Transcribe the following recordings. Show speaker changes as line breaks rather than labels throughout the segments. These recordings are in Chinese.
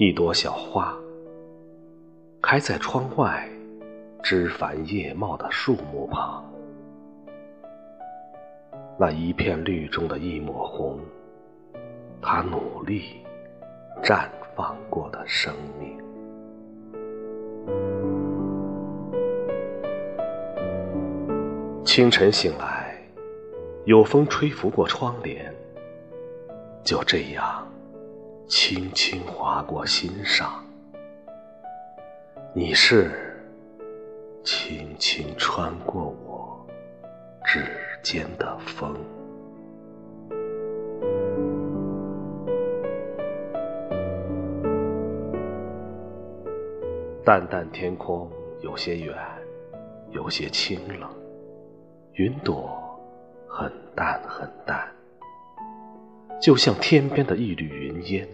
一朵小花，开在窗外枝繁叶茂的树木旁。那一片绿中的一抹红，他努力绽放过的生命。清晨醒来，有风吹拂过窗帘，就这样。轻轻划过心上，你是轻轻穿过我指尖的风。淡淡天空有些远，有些清冷，云朵很淡很淡，就像天边的一缕云烟。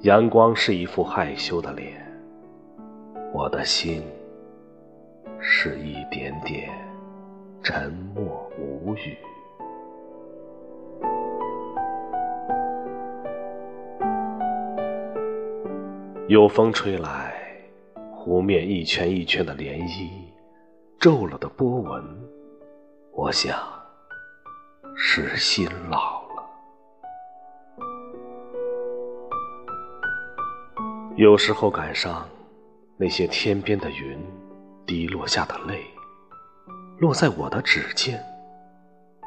阳光是一副害羞的脸，我的心是一点点沉默无语。有风吹来，湖面一圈一圈的涟漪，皱了的波纹，我想是心老了。有时候赶上那些天边的云滴落下的泪，落在我的指尖，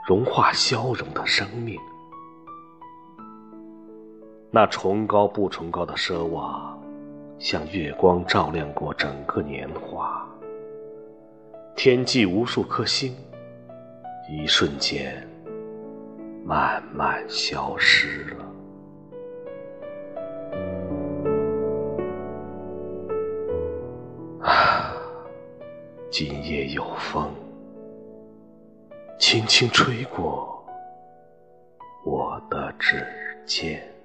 融化消融的生命。那崇高不崇高的奢望，像月光照亮过整个年华。天际无数颗星，一瞬间慢慢消失了。今夜有风，轻轻吹过我的指尖。